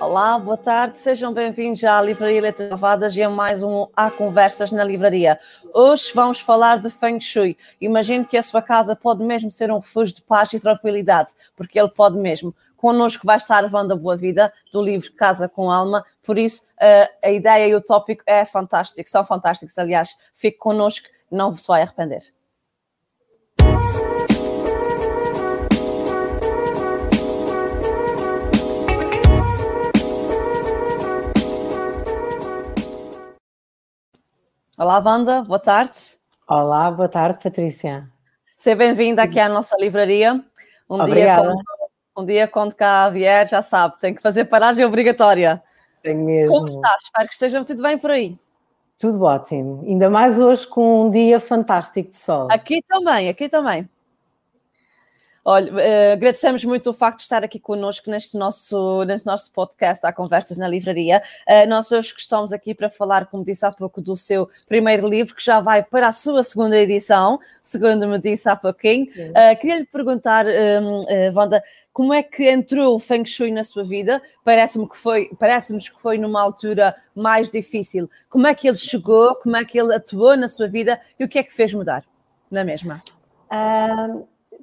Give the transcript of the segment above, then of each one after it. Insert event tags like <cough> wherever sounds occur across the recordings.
Olá, boa tarde, sejam bem-vindos à Livraria Letras Lavadas e a mais um Há Conversas na Livraria. Hoje vamos falar de Feng Shui. Imagino que a sua casa pode mesmo ser um refúgio de paz e tranquilidade, porque ele pode mesmo. Connosco vai estar a Boa Vida, do livro Casa com Alma, por isso a ideia e o tópico é fantástico, são fantásticos, aliás. Fique connosco, não se vai arrepender. Olá, Wanda, boa tarde. Olá, boa tarde, Patrícia. Seja bem-vinda aqui à nossa livraria. Um Obrigada. Dia, quando, um dia, quando cá vier, já sabe, tem que fazer paragem obrigatória. Tenho mesmo. Como está? Espero que esteja tudo bem por aí. Tudo ótimo. Ainda mais hoje com um dia fantástico de sol. Aqui também, aqui também. Olha, uh, agradecemos muito o facto de estar aqui connosco neste nosso, neste nosso podcast, há Conversas na Livraria. Uh, nós hoje estamos aqui para falar, como disse há pouco, do seu primeiro livro, que já vai para a sua segunda edição, segundo me disse há pouquinho. Uh, queria lhe perguntar, um, Wanda, como é que entrou o Feng Shui na sua vida? Parece-me que foi, parece-nos que foi numa altura mais difícil. Como é que ele chegou? Como é que ele atuou na sua vida? E o que é que fez mudar na mesma?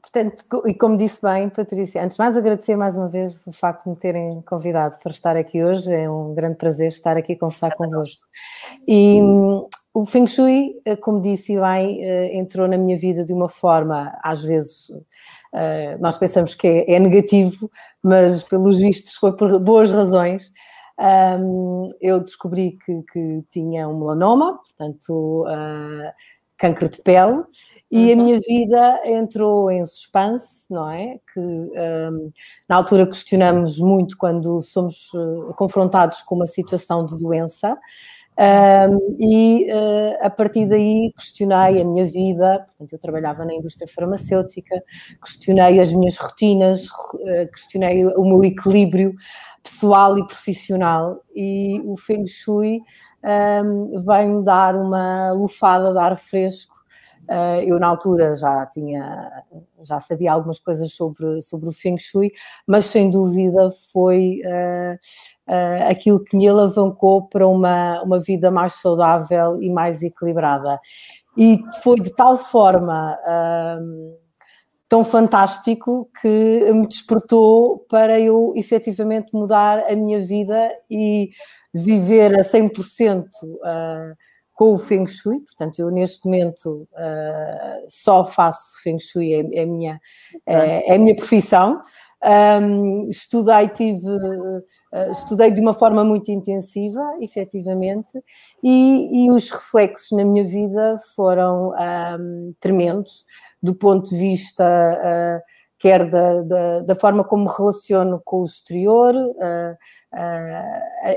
Portanto, e como disse bem, Patrícia, antes de mais agradecer mais uma vez o facto de me terem convidado para estar aqui hoje. É um grande prazer estar aqui a conversar é convosco. E hum, o Feng Shui, eh, como disse bem, eh, entrou na minha vida de uma forma, às vezes, eh, nós pensamos que é, é negativo, mas pelos vistos foi por boas razões. Um, eu descobri que, que, tinha um melanoma, portanto, uh, câncer de pele, e a uhum. minha vida entrou em suspense, não é? Que um, na altura questionamos muito quando somos uh, confrontados com uma situação de doença. Um, e uh, a partir daí questionei a minha vida, portanto, eu trabalhava na indústria farmacêutica, questionei as minhas rotinas, uh, questionei o meu equilíbrio pessoal e profissional, e o Feng Shui um, veio-me dar uma lufada de ar fresco Uh, eu na altura já tinha, já sabia algumas coisas sobre, sobre o Feng Shui, mas sem dúvida foi uh, uh, aquilo que me alavancou para uma, uma vida mais saudável e mais equilibrada. E foi de tal forma tão fantástico que me despertou para eu efetivamente mudar a minha vida e viver a 100% uh, com o Feng Shui, portanto, eu neste momento uh, só faço Feng Shui, é, é, minha, é, é a minha profissão. Um, estudei, tive, uh, estudei de uma forma muito intensiva, efetivamente, e, e os reflexos na minha vida foram um, tremendos, do ponto de vista quer da, da, da, forma como me relaciono com o exterior, uh,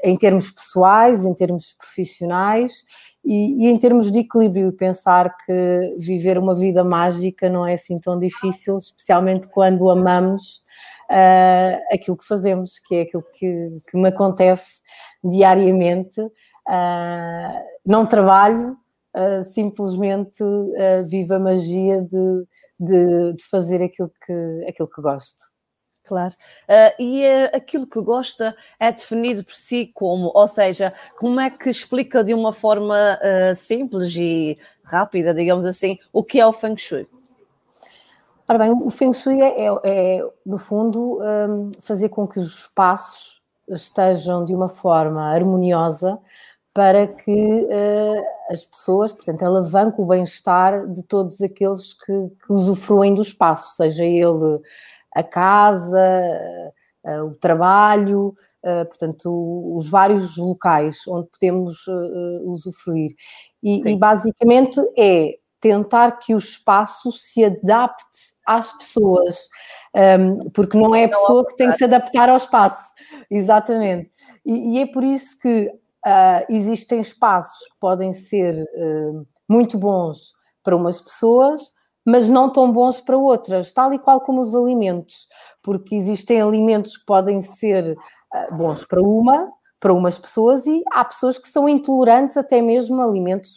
em termos pessoais, em termos profissionais, e, e, em termos de equilíbrio, pensar que viver uma vida mágica não é assim tão difícil, especialmente quando amamos uh, aquilo que fazemos, que é aquilo que, que me acontece diariamente. Uh, não trabalho, uh, simplesmente vivo a magia de, de, de, fazer aquilo que, aquilo que gosto. Claro. Uh, e uh, aquilo que gosta é definido por si como, ou seja, como é que explica de uma forma uh, simples e rápida, digamos assim, o que é o Feng Shui? Ora bem, o Feng Shui é, é, é no fundo, um, fazer com que os espaços estejam de uma forma harmoniosa para que as pessoas, portanto, alavanque o bem-estar de todos aqueles que, que usufruem do espaço, seja ele a casa, eh, o trabalho, eh, portanto, os vários locais onde podemos eh, usufruir. E, e, basicamente é tentar que o espaço se adapte às pessoas, ehm, porque não é a pessoa que tem que se adaptar ao espaço, exatamente. E, e é por isso que uh, existem espaços que podem ser uh, muito bons para umas pessoas, mas não tão bons para outras, tal e qual como os alimentos, porque existem alimentos que podem ser uh, bons para uma, para umas pessoas, e há pessoas que são intolerantes até mesmo a alimentos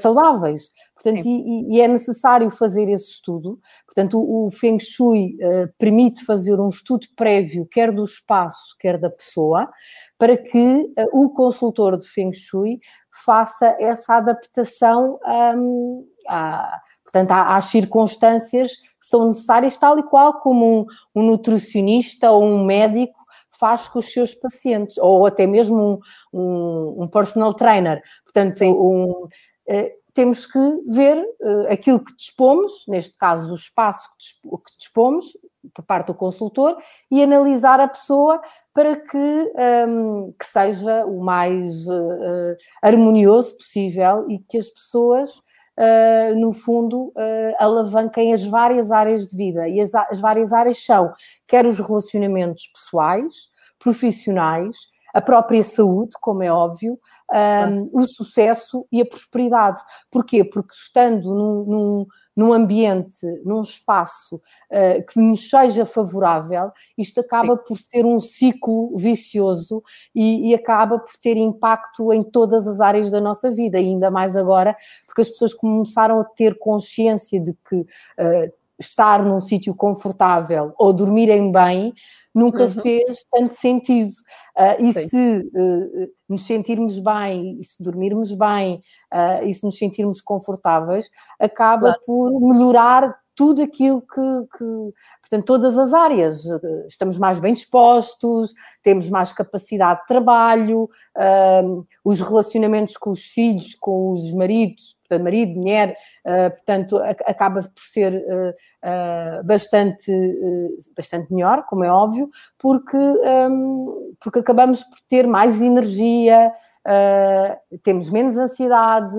saudáveis. Portanto, e, e, é necessário fazer esse estudo. Portanto, o, o Feng Shui uh, permite fazer um estudo prévio, quer do espaço, quer da pessoa, para que uh, o consultor de Feng Shui faça essa adaptação um, à, portanto, às circunstâncias que são necessárias, tal e qual como um, um nutricionista ou um médico faz com os seus pacientes, ou até mesmo um, um, um personal trainer. Portanto, um, eh, temos que ver uh, aquilo que dispomos, neste caso o espaço que dispomos, por parte do consultor, e analisar a pessoa para que, um, ehm, que seja o mais uh, harmonioso possível e que as pessoas, uh, no fundo, alavanquem as várias áreas de vida. E as, as várias áreas são quer os relacionamentos pessoais, profissionais, a própria saúde, como é óbvio, um, o sucesso e a prosperidade. Porquê? Porque estando num, num, num ambiente, num espaço uh, que nos seja favorável, isto acaba Sim. por ser um ciclo vicioso e, e, acaba por ter impacto em todas as áreas da nossa vida, ainda mais agora, porque as pessoas começaram a ter consciência de que uh, estar num sítio confortável ou dormirem bem nunca uhum. fez tanto sentido. Uh, e Sim. se uh, nos sentirmos bem, e se dormirmos bem, uh, e se nos sentirmos confortáveis, acaba claro. por melhorar tudo aquilo que, que, portanto, todas as áreas. Estamos mais bem dispostos, temos mais capacidade de trabalho, os relacionamentos com os filhos, com os maridos, portanto, marido, mulher, uh, portanto, acaba por ser uh, uh, bastante, bastante melhor, como é óbvio, porque, um, porque acabamos por ter mais energia, temos menos ansiedade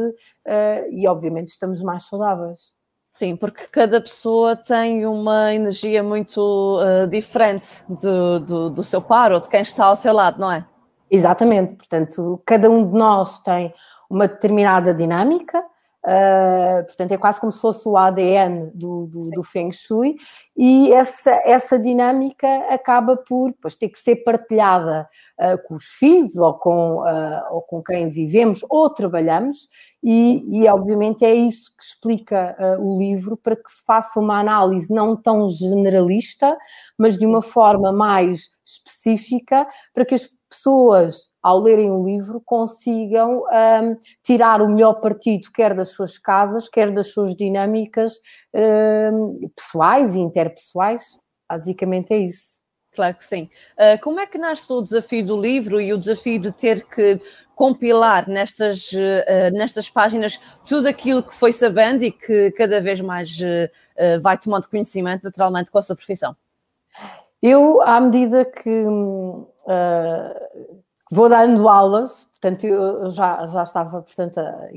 e, obviamente, estamos mais saudáveis. Sim, porque cada pessoa tem uma energia muito uh, diferente do, do, do, seu par ou de quem está ao seu lado, não é? Exatamente, portanto, cada um de nós tem uma determinada dinâmica, Uh, portanto, é quase como se fosse o ADN do, do, do, Feng Shui, e essa, essa dinâmica acaba por pois, ter que ser partilhada uh, com os filhos ou com, uh, ou com quem vivemos ou trabalhamos, e, e obviamente é isso que explica o livro, para que se faça uma análise não tão generalista, mas de uma forma mais específica, para que as pessoas, ao lerem o livro, consigam um, tirar o melhor partido, quer das suas casas, quer das suas dinâmicas um, pessoais e interpessoais. Basicamente é isso. Claro que sim. Uh, como é que nasce o desafio do livro e o desafio de ter que compilar nestas, uh, nestas páginas tudo aquilo que foi sabendo e que cada vez mais uh, vai tomando conhecimento, naturalmente, com a sua profissão? Eu, à medida que uh, vou dando aulas, portanto, eu já, já estava, portanto, a,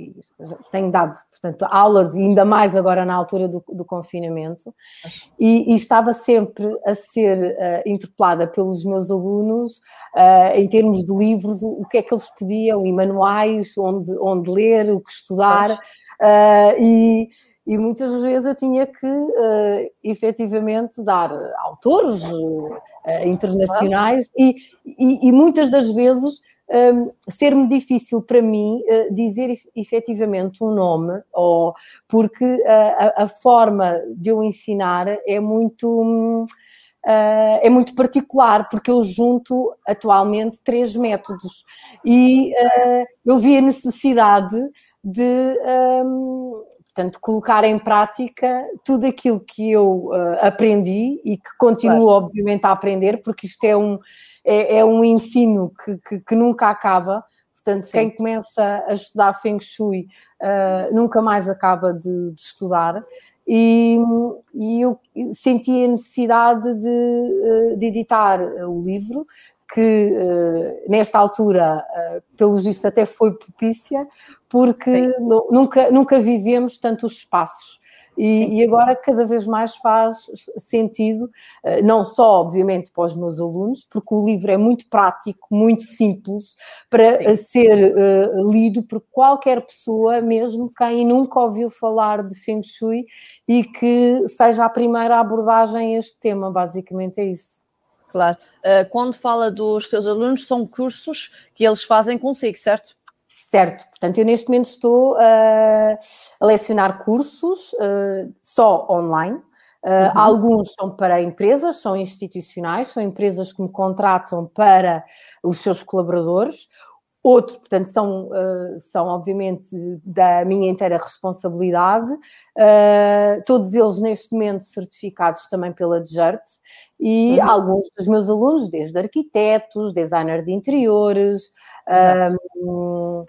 tenho dado, portanto, aulas, ainda mais agora na altura do, do confinamento, e, e, estava sempre a ser uh, interpelada pelos meus alunos uh, em termos de livros, o, o, que é que eles podiam, e manuais, onde, onde ler, o que estudar, uh, e e muitas vezes eu tinha que uh, efetivamente dar autores uh, internacionais e, e, e, muitas das vezes um, ehm, ser-me difícil para mim uh, dizer efetivamente um nome, ou, porque a, a, forma de eu ensinar é muito. Uh, é muito particular, porque eu junto atualmente três métodos e uh, eu vi a necessidade de um, ehm, Portanto, colocar em prática tudo aquilo que eu uh, aprendi e que continuo, claro. obviamente, a aprender, porque isto é um, é, é um ensino que, que, que, nunca acaba. Portanto, Sim. quem começa a estudar Feng Shui uh, nunca mais acaba de, de estudar. E, e, eu senti a necessidade de, eh, de editar o livro, que uh, nesta altura, uh, pelo visto, até foi propícia, porque nunca, nunca vivemos tantos espaços. E, e, agora cada vez mais faz sentido, uh, não só, obviamente, para os meus alunos, porque o livro é muito prático, muito simples, para Sim. ser lido por qualquer pessoa, mesmo quem nunca ouviu falar de Feng Shui e que seja a primeira abordagem a este tema, basicamente é isso. Claro. Uh, quando fala dos seus alunos, são cursos que eles fazem consigo, certo? Certo, portanto, eu neste momento estou uh, a lecionar cursos uh, só online. Uh, uhum. Alguns são para empresas, são institucionais, são empresas que me contratam para os seus colaboradores. Outros, portanto, são, uh, são obviamente da minha inteira responsabilidade, uh, todos eles neste momento certificados também pela DGERT, e uhum. alguns dos meus alunos, desde arquitetos, designer de interiores, uh,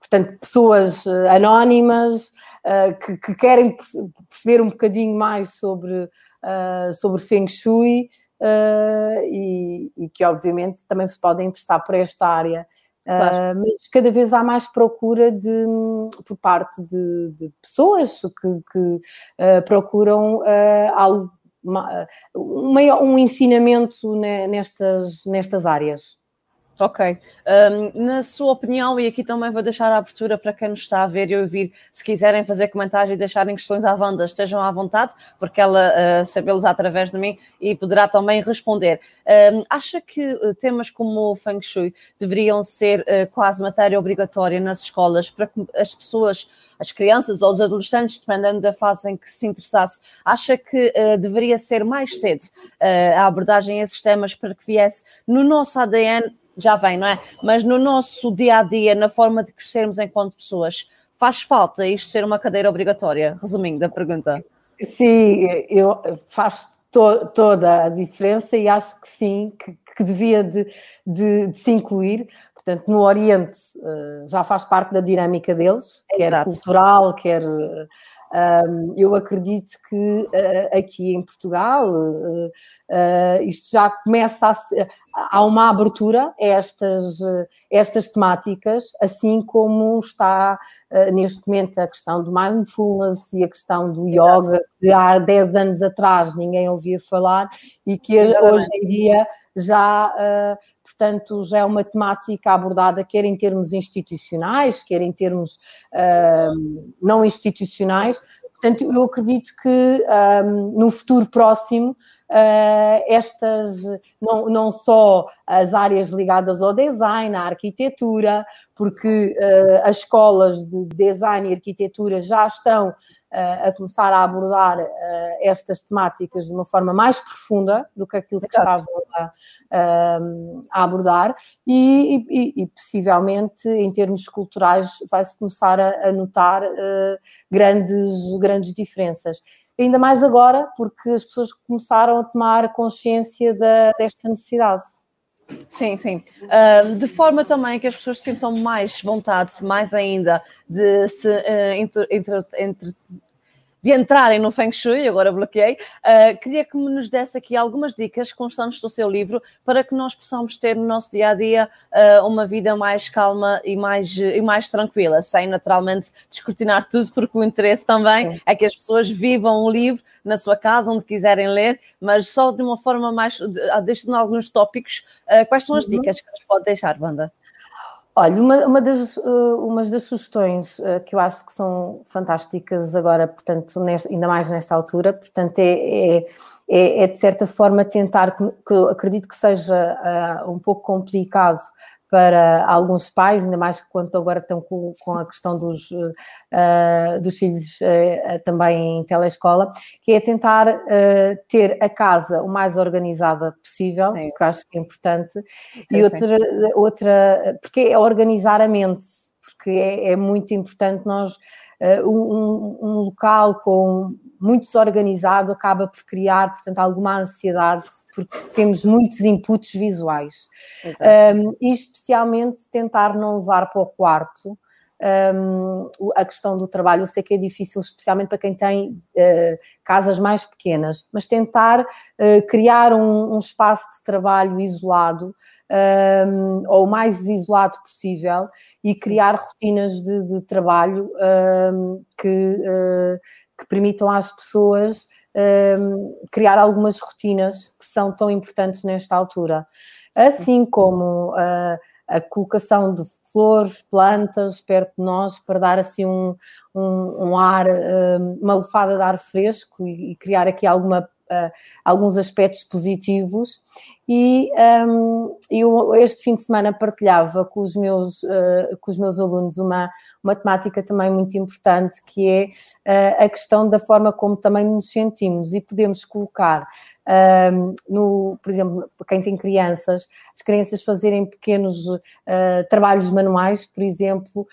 portanto, pessoas anónimas que, que, querem perceber um bocadinho mais sobre, sobre Feng Shui uh, e, e, que obviamente também se podem interessar por esta área. Claro. Uh, mas cada vez há mais procura de, por parte de, de pessoas que, que uh, procuram algo, uma, um, um ensinamento nestas, nestas áreas. Ok. Um, na sua opinião, e aqui também vou deixar a abertura para quem nos está a ver e ouvir, se quiserem fazer comentários e deixarem questões à Wanda, estejam à vontade, porque ela uh, sabê-los através de mim e poderá também responder. Um, acha que uh, temas como o Feng Shui deveriam ser uh, quase matéria obrigatória nas escolas para que as pessoas as crianças ou os adolescentes, dependendo da fase em que se interessasse, acha que uh, deveria ser mais cedo a abordagem a esses temas para que viesse no nosso ADN já vem, não é? Mas no nosso dia a dia, na forma de crescermos enquanto pessoas, faz falta isto ser uma cadeira obrigatória? Resumindo a pergunta. Sim, eu, faz to, toda a diferença e acho que sim, que, que devia de, de, de, se incluir. Portanto, no Oriente uh, já faz parte da dinâmica deles, Exato. quer cultural, quer uh, um, eu acredito que uh, aqui em Portugal uh, uh, isto já começa a há uma abertura a estas, estas temáticas, assim como está neste momento a questão do mindfulness e a questão do yoga, que há 10 anos atrás ninguém ouvia falar e que hoje em dia já portanto, já é uma temática abordada quer em termos institucionais, quer em termos uh, não institucionais. Portanto, eu acredito que um, no futuro próximo Uh, estas, não, não só as áreas ligadas ao design, à arquitetura, porque uh, as escolas de design e arquitetura já estão a começar a abordar estas temáticas de uma forma mais profunda do que aquilo que estavam a, a abordar e, e, e, possivelmente em termos culturais vai-se começar a, a notar grandes, grandes diferenças ainda mais agora, porque as pessoas começaram a tomar consciência da, desta necessidade. Sim, sim. Uh, de forma também que as pessoas sintam mais vontade, mais ainda, de se uh, entre, entre, entre de entrarem no Feng Shui, agora bloqueei, uh, queria que nos desse aqui algumas dicas constantes do seu livro para que nós possamos ter no nosso dia a dia uh, uma vida mais calma e mais, e mais tranquila, sem naturalmente descortinar tudo, porque o interesse também Sim. é que as pessoas vivam o livro na sua casa, onde quiserem ler, mas só de uma forma mais, deixando alguns tópicos, uh, quais são as uhum. dicas que nos pode deixar, Wanda? Olha, uma, uma, das, uh, uma das sugestões uh, que eu acho que são fantásticas agora, portanto, neste, ainda mais nesta altura, portanto, é, é, é, é de certa forma tentar, que, que acredito que seja uh, um pouco complicado para alguns pais, ainda mais quando agora estão com, com a questão dos, uh, dos filhos uh, também em telescola, que é tentar uh, ter a casa o mais organizada possível, sim. que acho que é importante, sim, e outra, outra, porque é organizar a mente, porque é, é muito importante nós um, um, local com muito desorganizado acaba por criar, portanto, alguma ansiedade, porque temos muitos inputs visuais. Um, e especialmente tentar não levar para o quarto um, a questão do trabalho. Eu sei que é difícil, especialmente para quem tem uh, casas mais pequenas, mas tentar uh, criar um, um, espaço de trabalho isolado. Um, ou o mais isolado possível e criar rotinas de, de trabalho que, uh, que permitam às pessoas um, criar algumas rotinas que são tão importantes nesta altura. Assim como uh, a colocação de flores, plantas perto de nós para dar assim um, um, um ar, uma lufada de ar fresco e, e criar aqui alguma uh, alguns aspectos positivos e um, eu este fim de semana partilhava com os meus, uh, com os meus alunos uma, uma temática também muito importante que é uh, a questão da forma como também nos sentimos e podemos colocar no, por exemplo, para quem tem crianças, as crianças fazerem pequenos trabalhos manuais, por exemplo,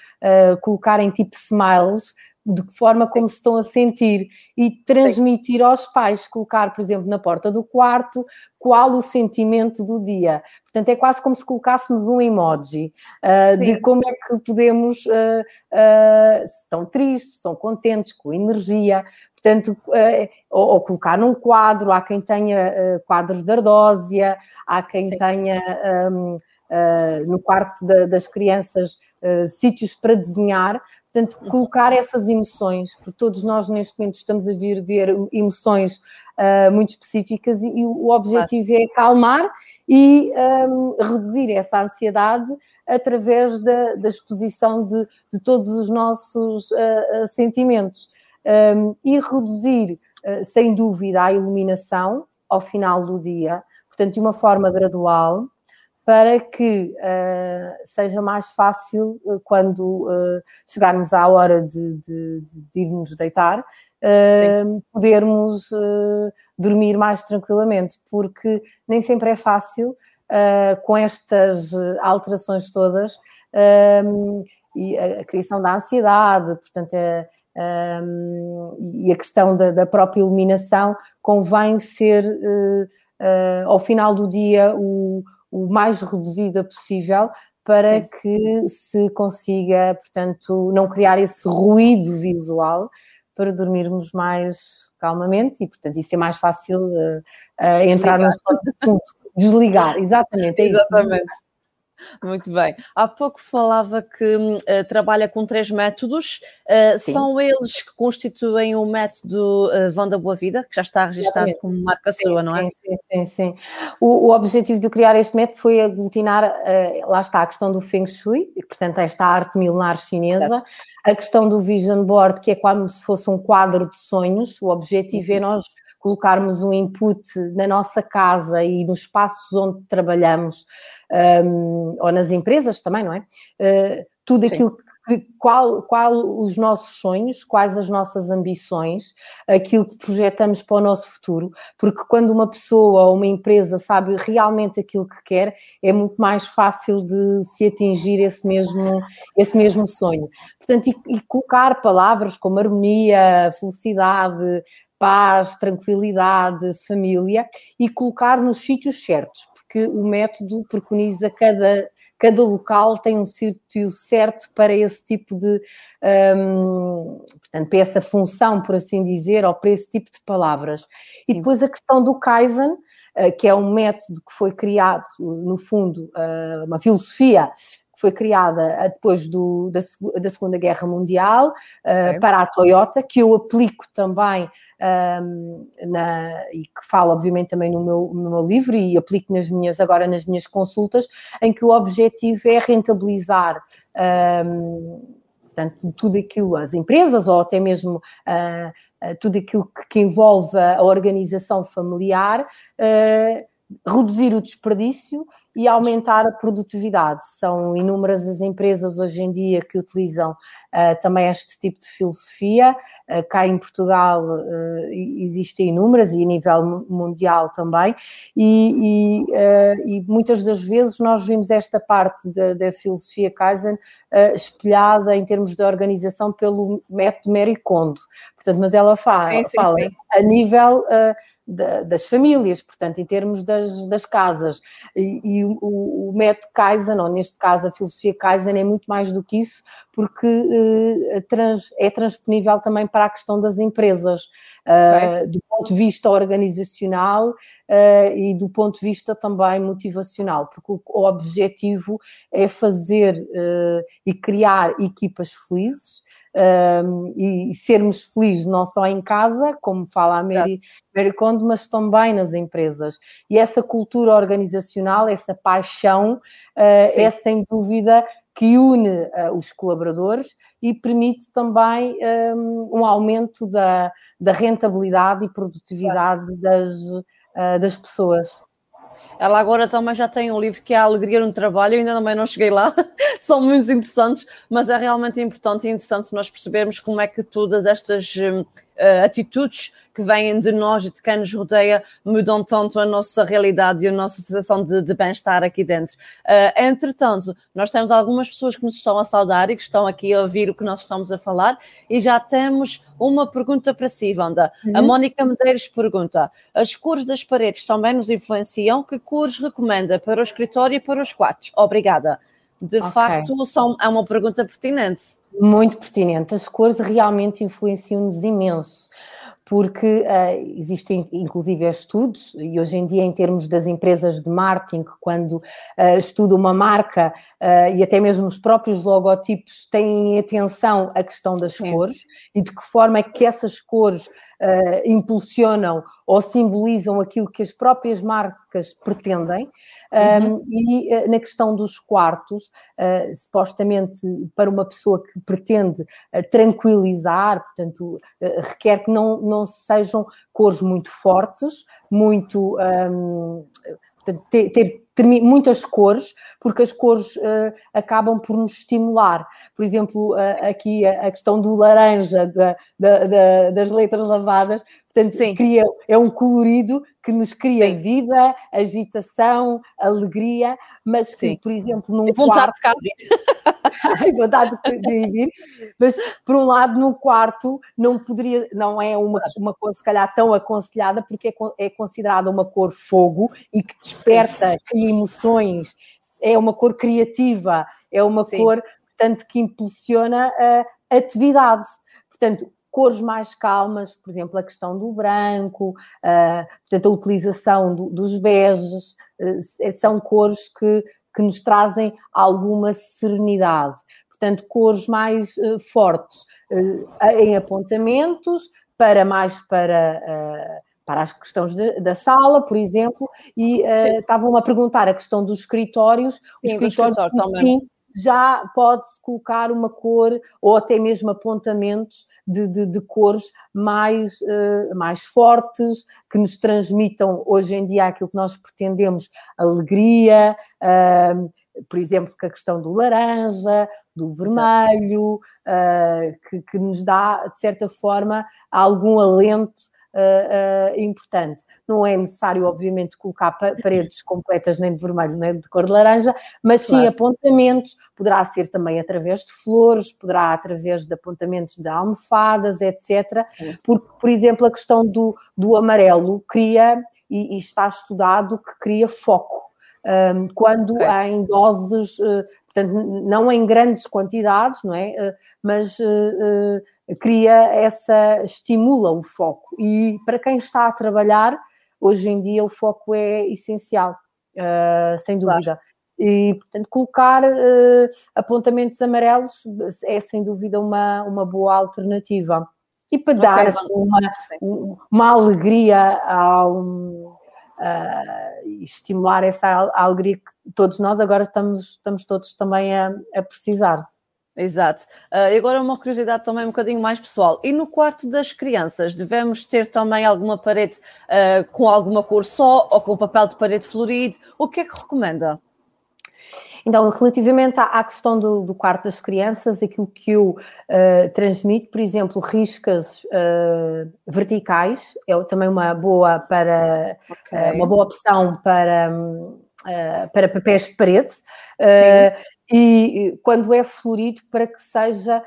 colocarem tipo smiles de que forma como se estão a sentir e transmitir Sim. aos pais, colocar, por exemplo, na porta do quarto, qual o sentimento do dia. Portanto, é quase como se colocássemos um emoji uh, de como é que podemos, uh, uh, se estão tristes, se estão contentes, com energia. Portanto, ou, ou, colocar num quadro, há quem tenha quadros de ardósia, há quem Sim. tenha um, no quarto da, das crianças uh, sítios para desenhar, portanto, colocar essas emoções, porque todos nós neste momento estamos a vir ver emoções uh, muito específicas e, e, o objetivo é acalmar e um, reduzir essa ansiedade através da, da exposição de, de, todos os nossos uh, sentimentos. Um, e reduzir, sem dúvida, a iluminação ao final do dia, portanto, de uma forma gradual para que uh, seja mais fácil uh, quando uh, chegarmos à hora de, de, de irmos deitar, podermos dormir mais tranquilamente, porque nem sempre é fácil com estas alterações todas e a, a, criação da ansiedade, portanto, é, e a questão da, da, própria iluminação, convém ser ao final do dia o o mais reduzida possível para Sim. que se consiga, portanto, não criar esse ruído visual para dormirmos mais calmamente e, portanto, isso é mais fácil uh, uh, entrar no sono fundo. Desligar, exatamente, é exatamente. isso. Muito bem. Há pouco falava que uh, trabalha com três métodos. Uh, são eles que constituem o método uh, Vão da Boa Vida, que já está registrado Exatamente. como marca sim, sua, não é? Sim, sim, sim. O, o, objetivo de criar este método foi aglutinar, uh, lá está, a questão do Feng Shui, portanto, esta arte milenar chinesa, a questão do Vision Board, que é como se fosse um quadro de sonhos. O objetivo é uhum. é nós colocarmos um input na nossa casa e nos espaços onde trabalhamos, um, ou nas empresas também, não é? Uh, tudo Sim. aquilo que, qual, qual os nossos sonhos, quais as nossas ambições, aquilo que projetamos para o nosso futuro, porque quando uma pessoa ou uma empresa sabe realmente aquilo que quer, é muito mais fácil de se atingir esse mesmo, esse mesmo sonho. Portanto, e, e colocar palavras como harmonia, felicidade, paz, tranquilidade, família e colocar nos sítios certos, porque o método preconiza cada, cada local tem um sítio certo para esse tipo de, um, portanto, para essa função, por assim dizer, ou para esse tipo de palavras. Sim. E depois a questão do Kaizen, uh, que é um método que foi criado, no fundo, uh, uma filosofia que foi criada depois do, da, da, Segunda Guerra Mundial uh, para a Toyota, que eu aplico também um, na, e que falo obviamente também no meu, no meu livro e aplico nas minhas, agora nas minhas consultas, em que o objetivo é rentabilizar um, portanto, tudo aquilo, as empresas ou até mesmo uh, uh, tudo aquilo que, que, envolve a organização familiar, uh, reduzir o desperdício e aumentar a produtividade. São inúmeras as empresas hoje em dia que utilizam uh, também este tipo de filosofia. Uh, cá em Portugal uh, existem inúmeras e a nível mundial também. E, e, e, muitas das vezes nós vimos esta parte da, da filosofia Kaizen espelhada em termos de organização pelo método Mary Kondo. Portanto, mas ela fala, sim, sim, fala sim. a nível das famílias, portanto, em termos das, das casas. E, e o, o, método Kaizen, ou neste caso a filosofia Kaizen, é muito mais do que isso, porque uh, trans, é transponível também para a questão das empresas, uh, do ponto de vista organizacional uh, e do ponto de vista também motivacional, porque o, o objetivo é fazer e criar equipas felizes um, e, sermos felizes não só em casa, como fala a Mary, Mary Kondo, mas também nas empresas. E essa cultura organizacional, essa paixão, uh, é sem dúvida que une uh, os colaboradores e permite também um, um aumento da, da, rentabilidade e produtividade das, uh, das pessoas. Ela agora também já tem um livro que é a Alegria no Trabalho, ainda também não cheguei lá, <laughs> são muito interessantes, mas é realmente importante e interessante nós percebermos como é que todas estas uh, atitudes que vêm de nós e de quem nos rodeia mudam tanto a nossa realidade e a nossa sensação de, de bem-estar aqui dentro. Uh, entretanto, nós temos algumas pessoas que nos estão a saudar e que estão aqui a ouvir o que nós estamos a falar e já temos uma pergunta para si, Wanda. Uhum. A Mónica Medeiros pergunta: as cores das paredes também nos influenciam? Que cores recomenda para o escritório e para os quartos? Obrigada. De okay. facto, são, é uma pergunta pertinente. Muito pertinente. As cores realmente influenciam-nos imenso porque uh, existem inclusive estudos, e hoje em dia, em termos das empresas de marketing, quando uh, estuda uma marca uh, e até mesmo os próprios logotipos têm atenção à questão das Sim. cores e de que forma é que essas cores impulsionam ou simbolizam aquilo que as próprias marcas pretendem. Uhum. Um, e na questão dos quartos, supostamente para uma pessoa que pretende tranquilizar, portanto, requer que não, não sejam cores muito fortes, muito. Um, ter, ter, ter, muitas cores, porque as cores uh, acabam por nos estimular. Por exemplo, uh, aqui a, a, questão do laranja, da, da, da, das letras lavadas, portanto, Sim. cria, é um colorido que nos cria Sim. vida, agitação, alegria, mas que, Sim. por exemplo, num vontade quarto... de vontade de <laughs> vir, mas por um lado, num quarto não poderia, não é uma, uma cor se calhar tão aconselhada, porque é, é considerada uma cor fogo e que desperta, cria emoções, é uma cor criativa, é uma Sim. cor, portanto, que impulsiona a atividade. Portanto, cores mais calmas, por exemplo, a questão do branco, uh, portanto, a utilização do, dos beges, uh, são cores que, que nos trazem alguma serenidade. Portanto, cores mais uh, fortes em apontamentos, para mais para para as questões de, da sala, por exemplo, e uh, estavam a perguntar a questão dos escritórios. Sim, os escritórios, sim, já pode-se colocar uma cor ou até mesmo apontamentos de, de, de cores mais, uh, mais fortes, que nos transmitam hoje em dia aquilo que nós pretendemos, alegria, uh, por exemplo, com a questão do laranja, do vermelho, uh, que, que, nos dá, de certa forma, algum alento uh, importante. Não é necessário, obviamente, colocar paredes completas nem de vermelho nem de cor de laranja, mas sim claro. apontamentos, poderá ser também através de flores, poderá através de apontamentos de almofadas, etc. Porque, por exemplo, a questão do, do amarelo cria, e, e está estudado, que cria foco. Um, quando okay. em doses, uh, portanto, não em grandes quantidades, não é? Uh, mas uh, cria essa, estimula o foco. E para quem está a trabalhar, hoje em dia o foco é essencial, uh, sem dúvida. Claro. E, portanto, colocar uh, apontamentos amarelos é sem dúvida uma, uma boa alternativa. E para okay, dar assim, uma, uma alegria ao. Uh, estimular essa alegria que todos nós agora estamos, estamos todos também a, a precisar. Exato. Uh, agora uma curiosidade também um bocadinho mais pessoal. E no quarto das crianças, devemos ter também alguma parede uh, com alguma cor só ou com papel de parede florido? O que é que recomenda? Então, relativamente à, à questão do, do, quarto das crianças, aquilo que eu uh, transmito, por exemplo, riscas uh, verticais, é também uma boa para okay. uh, uma boa opção para um, para papéis de parede e quando é florido para que seja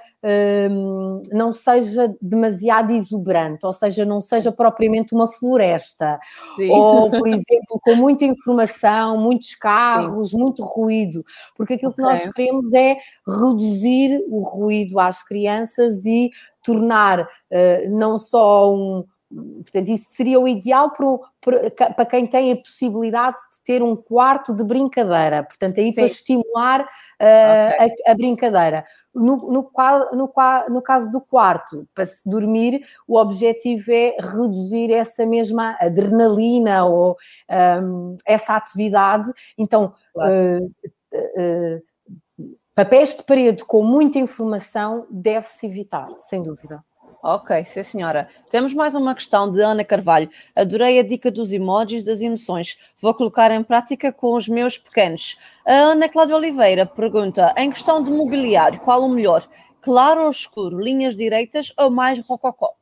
um, não seja demasiado exuberante, ou seja, não seja propriamente uma floresta, Sim. ou por exemplo com muita informação, muitos carros, Sim. muito ruído, porque aquilo okay. que nós queremos é reduzir o ruído às crianças e tornar uh, não só um portanto, isso seria o ideal para, para quem tem a possibilidade de ter um quarto de brincadeira, portanto, aí Sim. para estimular uh, okay. a, a, brincadeira. No, no, no, no, caso do quarto, para se dormir, o objetivo é reduzir essa mesma adrenalina ou um, essa atividade. Então, claro. uh, uh, papéis de parede com muita informação deve-se evitar, sem dúvida. Ok, sim senhora. Temos mais uma questão de Ana Carvalho. Adorei a dica dos emojis das emoções. Vou colocar em prática com os meus pequenos. A Ana Cláudia Oliveira pergunta: em questão de mobiliário, qual o melhor? Claro ou escuro? Linhas direitas ou mais rococó?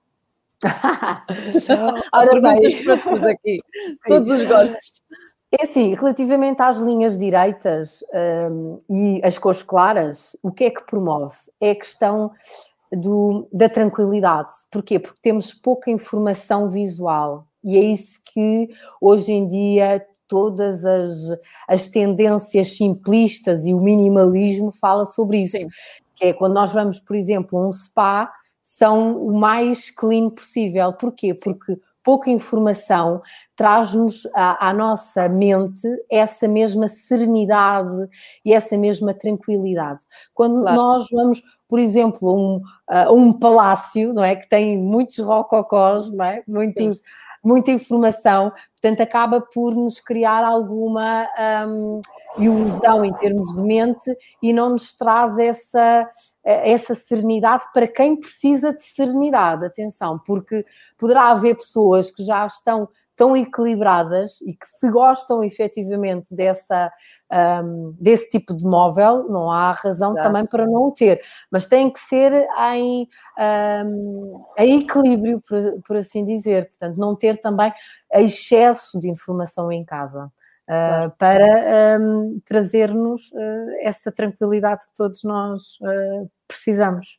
<laughs> Há perguntas para todos aqui. Todos os gostos. É assim, relativamente às linhas direitas um, e as cores claras, o que é que promove? É a questão do, da tranquilidade. Porquê? Porque temos pouca informação visual e é isso que hoje em dia todas as, as tendências simplistas e o minimalismo fala sobre isso. Sim. Que é quando nós vamos, por exemplo, a um spa, são o mais clean possível. Porquê? Sim. Porque pouca informação traz-nos à, à, nossa mente essa mesma serenidade e essa mesma tranquilidade. Quando claro. nós vamos por exemplo, um, uh, um palácio, não é? Que tem muitos rococós, não é? Muito, muita informação, portanto, acaba por nos criar alguma um, ilusão em termos de mente e não nos traz essa, essa serenidade para quem precisa de serenidade. Atenção, porque poderá haver pessoas que já estão tão equilibradas e que se gostam efetivamente dessa, um, desse tipo de móvel, não há razão Exato. também para não o ter, mas tem que ser em, um, em equilíbrio, por, por, assim dizer, portanto, não ter também excesso de informação em casa. Uh, para um, trazer-nos uh, essa tranquilidade que todos nós uh, precisamos.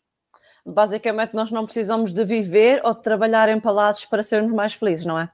Basicamente, nós não precisamos de viver ou de trabalhar em palácios para sermos mais felizes, não é?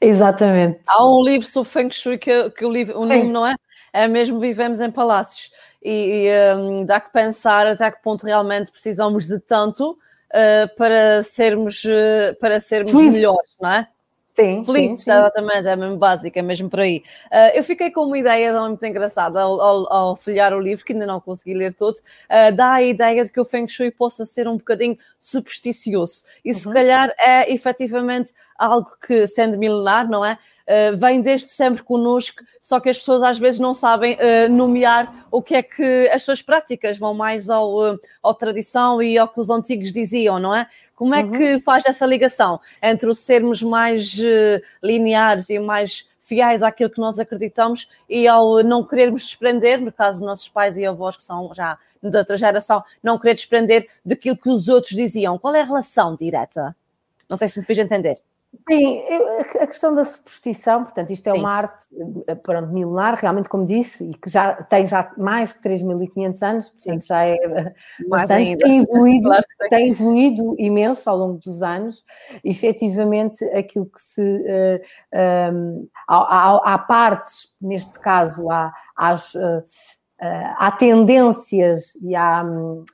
Exatamente. Há um livro sobre Feng Shui que, que o, livro, o nome não é? É mesmo Vivemos em Palácios. E, e um, dá que pensar até que ponto realmente precisamos de tanto uh, para sermos, uh, para sermos melhores, não é? Sim, sim, sim. exatamente, é mesmo básico, é mesmo por aí. Uh, eu fiquei com uma ideia muito engraçada ao, ao, ao, folhear o livro, que ainda não consegui ler todo, uh, dá a ideia de que o Feng Shui possa ser um bocadinho supersticioso. E uhum. se calhar é efetivamente algo que, sendo milenar, não é? Uh, vem desde sempre connosco, só que as pessoas às vezes não sabem uh, nomear o que é que as suas práticas vão mais ao, uh, ao tradição e ao que os antigos diziam, não é? Como é uhum. que faz essa ligação entre o sermos mais lineares e mais fiéis àquilo que nós acreditamos e ao não querermos desprender, no caso dos nossos pais e avós que são já de outra geração, não querer desprender daquilo que os outros diziam? Qual é a relação direta? Não sei se me fiz entender. Sim, a questão da superstição, portanto, isto é Sim. uma arte eh, pronto, milenar, realmente, como disse, e que já tem já mais de 3.500 anos, portanto, Sim. já é eh, bastante, tem evoluído, claro tem evoluído imenso ao longo dos anos, efetivamente, aquilo que se, uh, um, há, há, há, partes, neste caso, há, as, Uh, há tendências e há,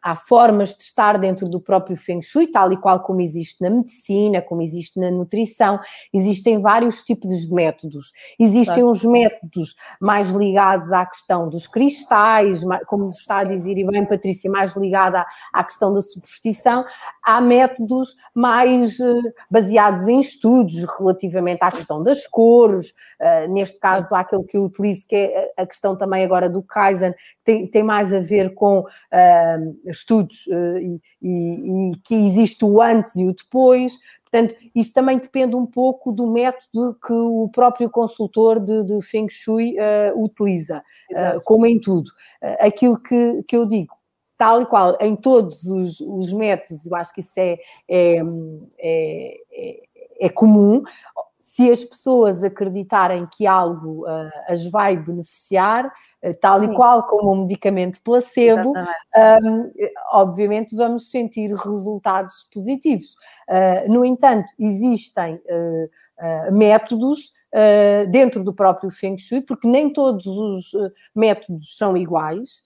há, formas de estar dentro do próprio Feng Shui, tal e qual como existe na medicina, como existe na nutrição, existem vários tipos de métodos. Existem claro. os métodos mais ligados à questão dos cristais, como está a dizer e bem Patrícia, mais ligada à, questão da superstição. Há métodos mais uh, baseados em estudos relativamente à questão das cores, uh, neste caso há aquele que eu utilizo que é a questão também agora do Kaizen, tem, tem mais a ver com uh, estudos uh, e, e, e, que existe o antes e o depois. Portanto, isto também depende um pouco do método que o próprio consultor de, de Feng Shui uh, utiliza, como em tudo. aquilo que, que eu digo, tal e qual, em todos os, os métodos, eu acho que isso é, é, é, é comum se as pessoas acreditarem que algo uh, as vai beneficiar, uh, tal Sim. e qual como um medicamento placebo, um, obviamente vamos sentir resultados positivos. Uh, no entanto, existem métodos dentro do próprio Feng Shui, porque nem todos os métodos são iguais.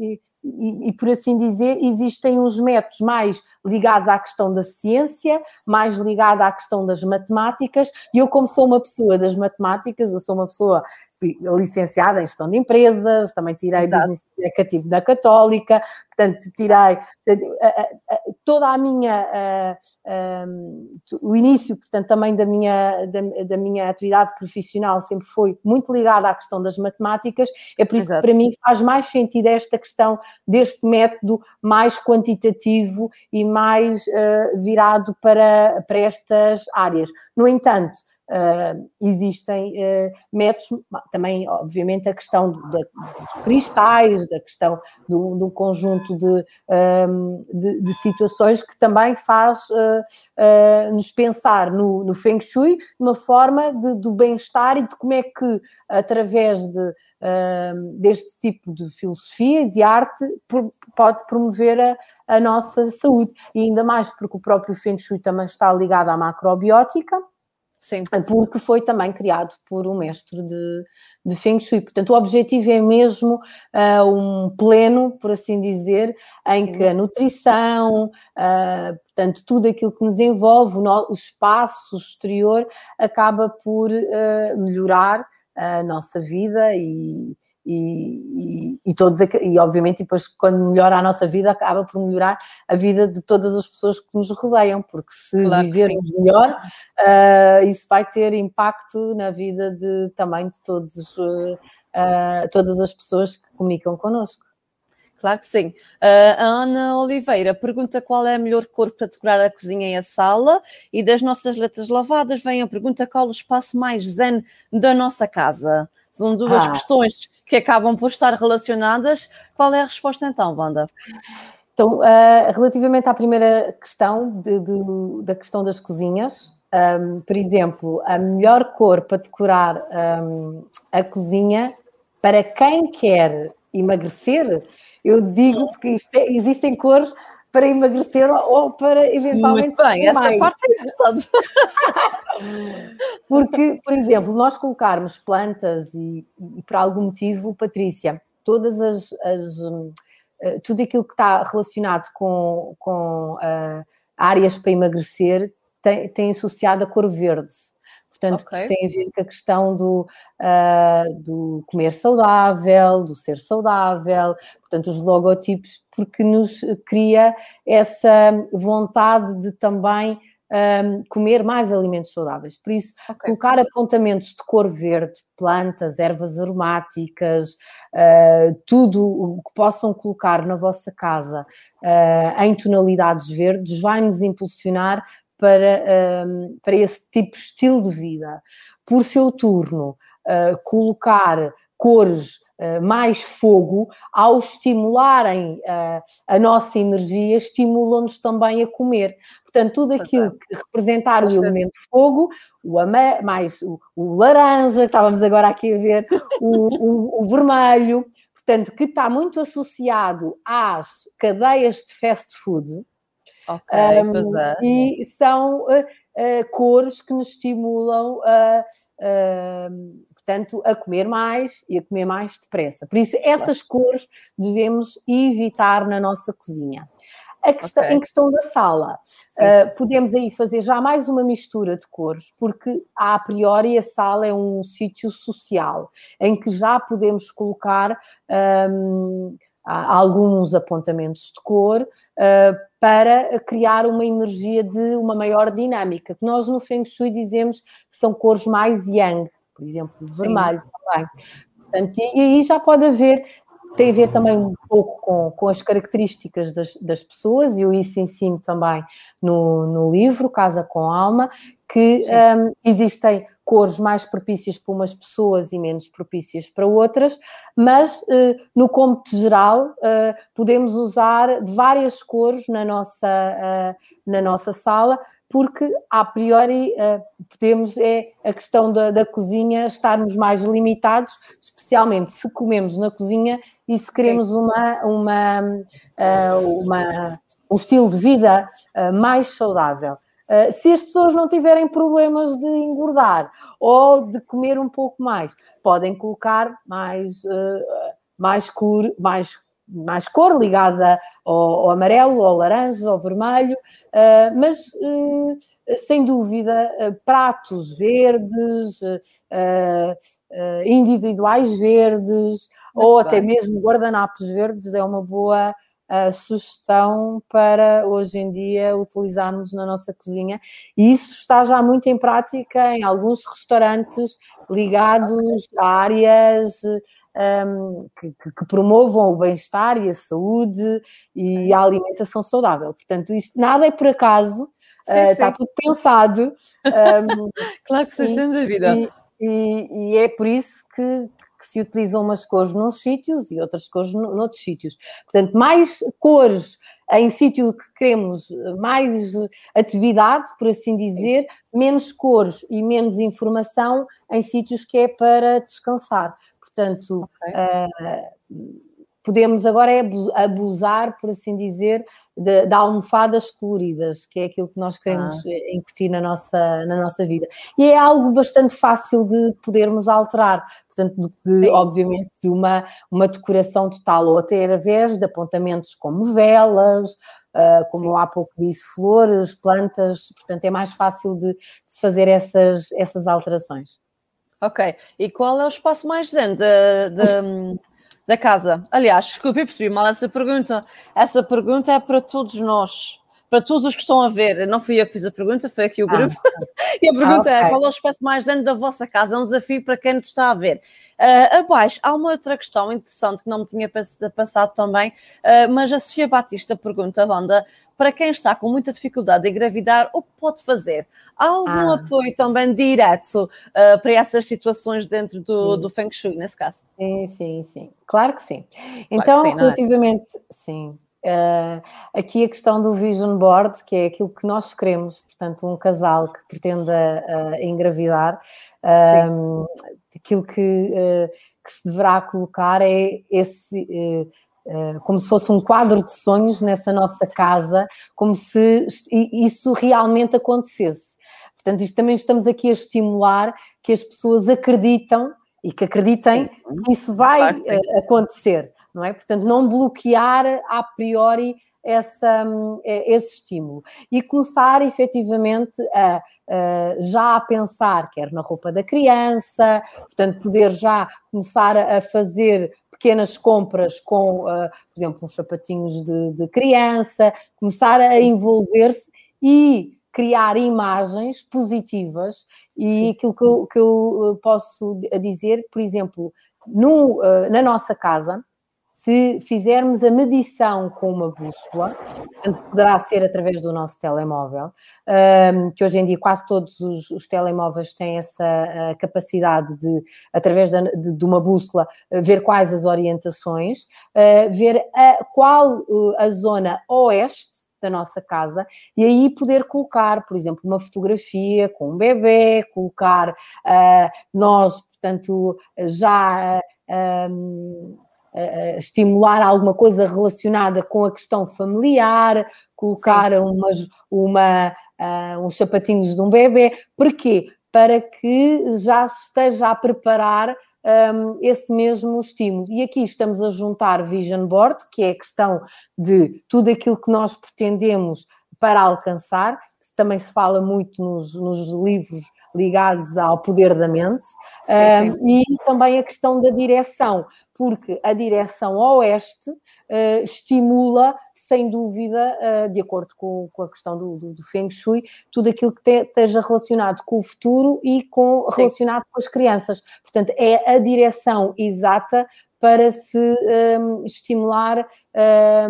E, e, e, por assim dizer, existem uns métodos mais ligados à questão da ciência, mais ligados à questão das matemáticas, e eu, como sou uma pessoa das matemáticas, eu sou uma pessoa licenciada em gestão de empresas, também tirei Exato. business executivo da Católica, portanto, tirei toda a minha, o início, portanto, também da minha, da, da, minha atividade profissional sempre foi muito ligada à questão das matemáticas, é por isso Exato. que para mim faz mais sentido esta questão deste método mais quantitativo e mais uh, virado para, para estas áreas. No entanto, Uh, existem uh, métodos, também, obviamente, a questão dos cristais, da questão do, do conjunto de, um, de, de, situações que também faz uh, nos pensar no, no Feng Shui uma forma de, do bem-estar e de como é que, através de, deste tipo de filosofia, de arte, pode promover a, a nossa saúde. E ainda mais porque o próprio Feng Shui também está ligado à macrobiótica Sim. Porque foi também criado por um mestre de, de Feng Shui. Portanto, o objetivo é mesmo uh, um pleno, por assim dizer, em que a nutrição, uh, portanto, tudo aquilo que nos envolve, o, o espaço exterior, acaba por uh, melhorar a nossa vida e, e, e, e, todos, e obviamente depois quando melhora a nossa vida acaba por melhorar a vida de todas as pessoas que nos rodeiam, porque se claro vivermos melhor, uh, isso vai ter impacto na vida de, também de todos, uh, todas as pessoas que comunicam connosco. Claro que sim. Uh, a Ana Oliveira pergunta qual é a melhor cor para decorar a cozinha e a sala. E das nossas letras lavadas vem a pergunta qual o espaço mais zen da nossa casa. São duas ah. questões que acabam por estar relacionadas. Qual é a resposta então, Wanda? Então, uh, relativamente à primeira questão, de, de, da questão das cozinhas, um, por exemplo, a melhor cor para decorar um, a cozinha, para quem quer emagrecer, eu digo porque é, existem cores para emagrecer ou para eventualmente. Muito bem, essa mais. parte é interessante. <laughs> Porque, por exemplo, nós colocarmos plantas e, e por algum motivo, Patrícia, todas as, as uh, tudo aquilo que está relacionado com, com uh, áreas para emagrecer tem, tem associado a cor verde. Portanto, okay. tem a ver com a questão do, uh, do comer saudável, do ser saudável, portanto, os logotipos, porque nos cria essa vontade de também um, comer mais alimentos saudáveis. Por isso, okay. colocar apontamentos de cor verde, plantas, ervas aromáticas, uh, tudo o que possam colocar na vossa casa uh, em tonalidades verdes vai nos impulsionar para, um, para esse tipo de estilo de vida. Por seu turno, uh, colocar cores uh, mais fogo, ao estimularem uh, a nossa energia, estimulam-nos também a comer. Portanto, tudo aquilo que representar o elemento fogo, o ama, mais o, o, laranja, estávamos agora aqui a ver, o, o, o vermelho, portanto, que está muito associado às cadeias de fast food, Ok, um, pois é. E são uh, uh, cores que nos estimulam a, portanto, a comer mais e a comer mais depressa. Por isso, essas cores devemos evitar na nossa cozinha. Questão, okay. Em questão da sala, uh, podemos aí fazer já mais uma mistura de cores, porque a priori a sala é um sítio social em que já podemos colocar um, alguns apontamentos de cor uh, para criar uma energia de uma maior dinâmica, que nós no Feng Shui dizemos que são cores mais yang, por exemplo, vermelho Sim. também. Portanto, e, aí já pode haver, tem a ver também um pouco com, com as características das, das pessoas, e eu isso ensino também no, no livro, Casa com Alma, que um, existem cores mais propícias para umas pessoas e menos propícias para outras, mas uh, no cômputo geral uh, podemos usar várias cores na nossa, uh, na nossa sala, porque a priori podemos, é a questão da, da, cozinha, estarmos mais limitados, especialmente se comemos na cozinha e se queremos uma, uma, uma, um estilo de vida mais saudável. Uh, se as pessoas não tiverem problemas de engordar ou de comer um pouco mais, podem colocar mais, uh, mais, cor, mais mais cor, ligada ao, ao amarelo, ao laranja, ao vermelho, uh, mas sem dúvida pratos verdes, individuais verdes, Muito ou bem. até mesmo guardanapos verdes é uma boa a sugestão para hoje em dia utilizarmos na nossa cozinha. E isso está já muito em prática em alguns restaurantes ligados a áreas um, que, que, promovam o bem-estar e a saúde e a alimentação saudável. Portanto, isto nada é por acaso, sim, uh, sim. está tudo pensado. <laughs> Um, claro que sim, sem dúvida. E, e, e, é por isso que, que se utilizam umas cores num sítios e outras cores noutros sítios. Portanto, mais cores em sítio que queremos mais atividade, por assim dizer, menos cores e menos informação em sítios que é para descansar. Portanto, okay. uh, podemos agora é abusar, por assim dizer, de, de, almofadas coloridas, que é aquilo que nós queremos ah. Eh, incutir na nossa, na nossa vida. E é algo bastante fácil de podermos alterar, portanto, do que, Sim. obviamente, de uma, uma decoração total, ou até através de apontamentos como velas, uh, como Sim. há pouco disse, flores, plantas, portanto, é mais fácil de, de se fazer essas, essas alterações. Ok, e qual é o espaço mais zen de, de da casa. Aliás, desculpe, percebi mal essa pergunta. Essa pergunta é para todos nós, para todos os que estão a ver. Não fui eu que fiz a pergunta, foi aqui o ah, grupo. Ah, <laughs> e a pergunta ah, okay. é: qual é o espaço mais dentro da vossa casa? É um desafio para quem nos está a ver. Uh, abaixo, há uma outra questão interessante que não me tinha passado também, uh, mas a Sofia Batista pergunta, Wanda, para quem está com muita dificuldade em engravidar, o que pode fazer? Há algum ah. apoio também direto uh, para essas situações dentro do, do Feng Shui, nesse caso? Sim, sim, sim. Claro que sim. Então, que sim, é? relativamente, é? sim. Uh, aqui a questão do vision board, que é aquilo que nós queremos, portanto, um casal que pretenda uh, engravidar, uh, aquilo que, que, se deverá colocar é esse como se fosse um quadro de sonhos nessa nossa casa, como se isso realmente acontecesse. Portanto, isto também estamos aqui a estimular que as pessoas acreditam e que acreditem Sim. que isso vai claro, acontecer, não é? Portanto, não bloquear a priori essa, eh, esse estímulo e começar efetivamente a, a, já a pensar, quer na roupa da criança, portanto, poder já começar a fazer pequenas compras com, uh, por exemplo, uns sapatinhos de, de criança, começar Sim. a envolver-se e criar imagens positivas e Sim. aquilo que eu, que eu, posso dizer, por exemplo, no, uh, na nossa casa, se fizermos a medição com uma bússola, poderá ser através do nosso telemóvel, um, que hoje em dia quase todos os, os telemóveis têm essa capacidade de, através de, de, uma bússola, uh, ver quais as orientações, uh, ver a, qual a zona oeste da nossa casa e aí poder colocar, por exemplo, uma fotografia com um bebê, colocar uh, nós, portanto, já uh, uh, estimular alguma coisa relacionada com a questão familiar, colocar umas, uma, uh, uns sapatinhos de um bebê. Porquê? Para que já se esteja a preparar um, esse mesmo estímulo. E aqui estamos a juntar Vision Board, que é a questão de tudo aquilo que nós pretendemos para alcançar, também se fala muito nos, nos livros ligados ao poder da mente, sim, sim. e também a questão da direção, porque a direção oeste uh, estimula sem dúvida, uh, de acordo com, a questão do, do, do, Feng Shui, tudo aquilo que te, esteja relacionado com o futuro e com, relacionado com as crianças. Portanto, é a direção exata para se um, estimular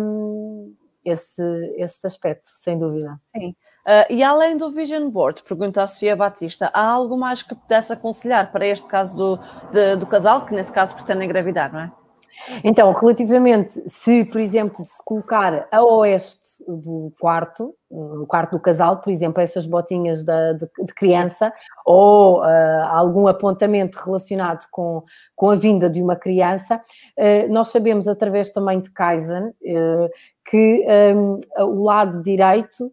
um, esse, esse aspecto, sem dúvida. Sim. Uh, e além do Vision Board, pergunta a Sofia Batista, há algo mais que pudesse aconselhar para este caso do, de, do casal, que nesse caso pretende engravidar, não é? Então, relativamente, se, por exemplo, se colocar a oeste do quarto, no quarto do casal, por exemplo, essas botinhas de, de, de criança, Sim. ou uh, algum apontamento relacionado com, com a vinda de uma criança, uh, nós sabemos através também de Kaizen uh, que um, o lado direito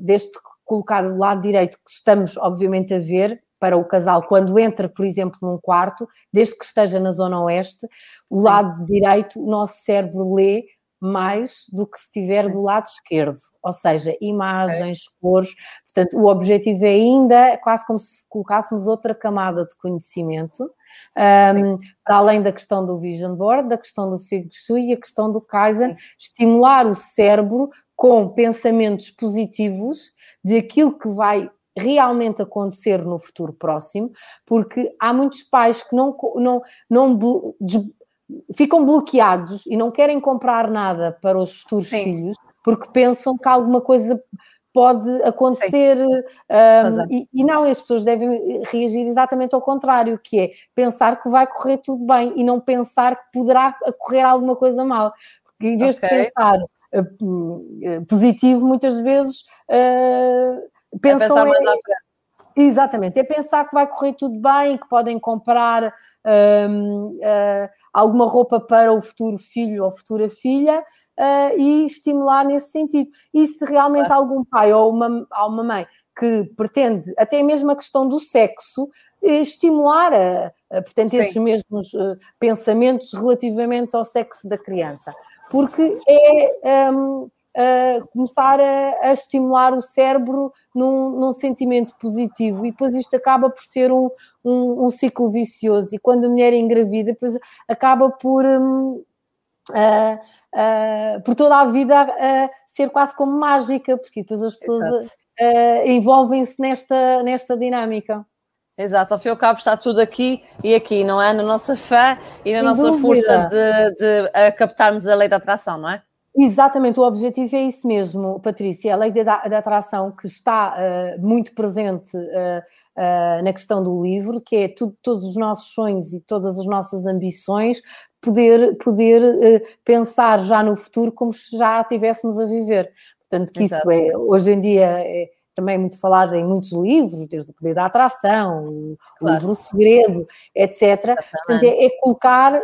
deste colocado do lado direito que estamos, obviamente, a ver, para o casal quando entra, por exemplo, num quarto, desde que esteja na zona oeste, o Sim. lado direito, o nosso cérebro lê mais do que se estiver do lado esquerdo, ou seja, imagens, okay. cores. Portanto, o objetivo é ainda quase como se colocássemos outra camada de conhecimento, um, para além da questão do Vision Board, da questão do Feng Shui e a questão do Kaizen, estimular o cérebro com pensamentos positivos de aquilo que vai realmente acontecer no futuro próximo, porque há muitos pais que não, não, não ficam bloqueados e não querem comprar nada para os futuros Sim. filhos porque pensam que alguma coisa pode acontecer um, e, e, não, as pessoas devem reagir exatamente ao contrário, que é pensar que vai correr tudo bem e não pensar que poderá ocorrer alguma coisa mal. Porque em vez okay. de pensar positivo, muitas vezes uh, pensam... É pensar é, Exatamente, é pensar que vai correr tudo bem, que podem comprar um, uh, alguma roupa para o futuro filho ou futura filha uh, e estimular nesse sentido. E se realmente claro. algum pai ou uma, ou uma mãe que pretende, até mesmo a questão do sexo, estimular a, a, portanto, Sim. esses mesmos uh, pensamentos relativamente ao sexo da criança. Porque é. Um, uh, começar a, a, estimular o cérebro num, num, sentimento positivo e depois isto acaba por ser um, um, um ciclo vicioso e quando a mulher é engravida depois acaba por um, por toda a vida ser quase como mágica porque depois as pessoas envolvem-se nesta, nesta dinâmica. Exato, ao fim e ao cabo está tudo aqui e aqui, não é? Na nossa fé e na Sem nossa dúvida. força de, de captarmos a lei da atração, não é? Exatamente, o objetivo é isso mesmo, Patrícia, a lei da, da atração que está uh, muito presente uh, uh, na questão do livro, que é tudo, todos os nossos sonhos e todas as nossas ambições, poder, poder pensar já no futuro como se já estivéssemos a viver. Portanto, que Exato. isso é, hoje em dia, é também muito falado em muitos livros, desde o Poder da Atração, o, claro. livro Segredo, etc. Exatamente. Portanto, é, é colocar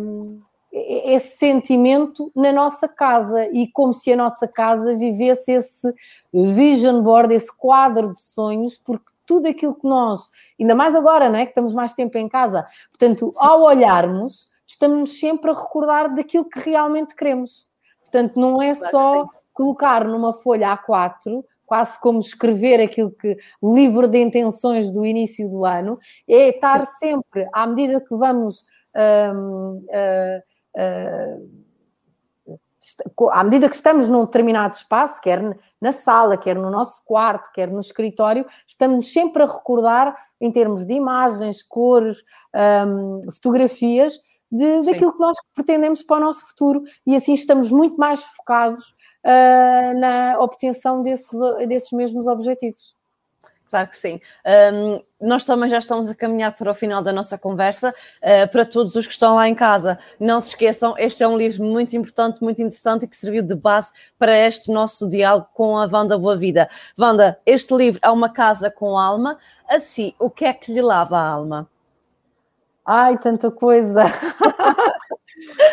um, esse sentimento na nossa casa e como se a nossa casa vivesse esse vision board, esse quadro de sonhos, porque tudo aquilo que nós, ainda mais agora, não é? Que estamos mais tempo em casa, portanto, Sim. ao olharmos, estamos sempre a recordar daquilo que realmente queremos. Portanto, não é claro só colocar numa folha A4 quase como escrever aquilo que o livro de intenções do início do ano, é estar Sim. sempre, à medida que vamos hum, uh, à medida que estamos num determinado espaço, quer na sala, quer no nosso quarto, quer no escritório, estamos sempre a recordar, em termos de imagens, cores, um, fotografias, de, daquilo que nós pretendemos para o nosso futuro e assim estamos muito mais focados uh, na obtenção desses, desses mesmos objetivos. Claro que sim. Um, nós também já estamos a caminhar para o final da nossa conversa. Uh, para todos os que estão lá em casa, não se esqueçam, este é um livro muito importante, muito interessante e que serviu de base para este nosso diálogo com a Wanda Boa Vida. Wanda, este livro é uma casa com alma. Assim, o que é que lhe lava a alma? Ai, tanta coisa! <laughs>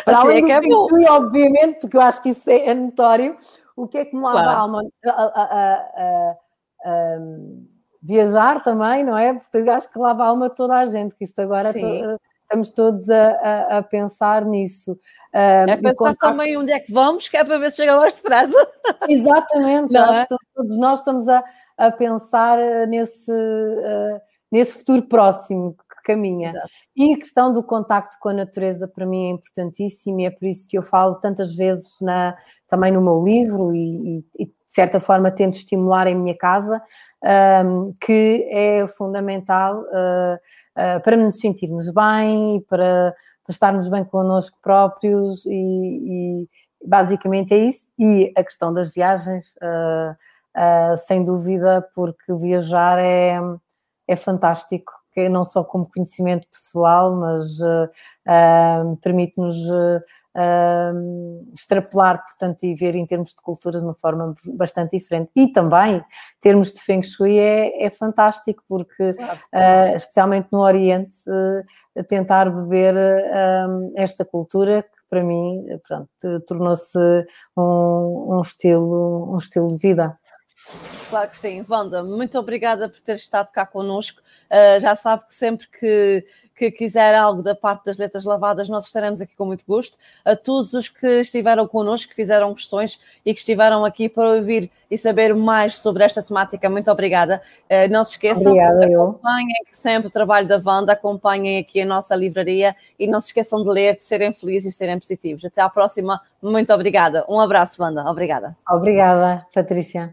para assim além é que é bom. obviamente, porque eu acho que isso é notório, o que é que me claro. a alma? viajar também, não é? Porque acho que lava a alma toda a gente, que isto agora to, estamos todos a, a, a pensar nisso. É pensar também onde é que vamos, que é para ver se chega mais <laughs> depressa. Exatamente, é? todos nós estamos a, a pensar eh, nesse, uh, nesse futuro próximo caminha. Exato. E a questão do contacto com a natureza para mim é importantíssima e é por isso que eu falo tantas vezes na, também no meu livro e, e, de certa forma tento estimular em minha casa um, que é fundamental uh, uh, para nos sentirmos bem, para, para estarmos bem connosco próprios e, e, basicamente é isso. E a questão das viagens, uh, sem dúvida, porque viajar é, é fantástico, não só como conhecimento pessoal, mas permite-nos uh, extrapolar, portanto, e ver em termos de cultura de uma forma bastante diferente. E também, em termos de Feng Shui, é, é fantástico, porque, claro. uh, especialmente no Oriente, uh, tentar beber esta cultura que para mim, tornou-se um, um, estilo, um estilo de vida. Claro que sim, Wanda, muito obrigada por ter estado cá connosco. Uh, já sabe que sempre que, que quiser algo da parte das letras lavadas, nós estaremos aqui com muito gosto. A todos os que estiveram connosco, que fizeram questões e que estiveram aqui para ouvir e saber mais sobre esta temática, muito obrigada. Uh, não se esqueçam, Obrigada, acompanhem sempre o trabalho da Wanda, acompanhem aqui a nossa livraria e não se esqueçam de ler, de serem felizes e serem positivos. Até à próxima, muito obrigada. Um abraço, Wanda. Obrigada. Obrigada, Patrícia.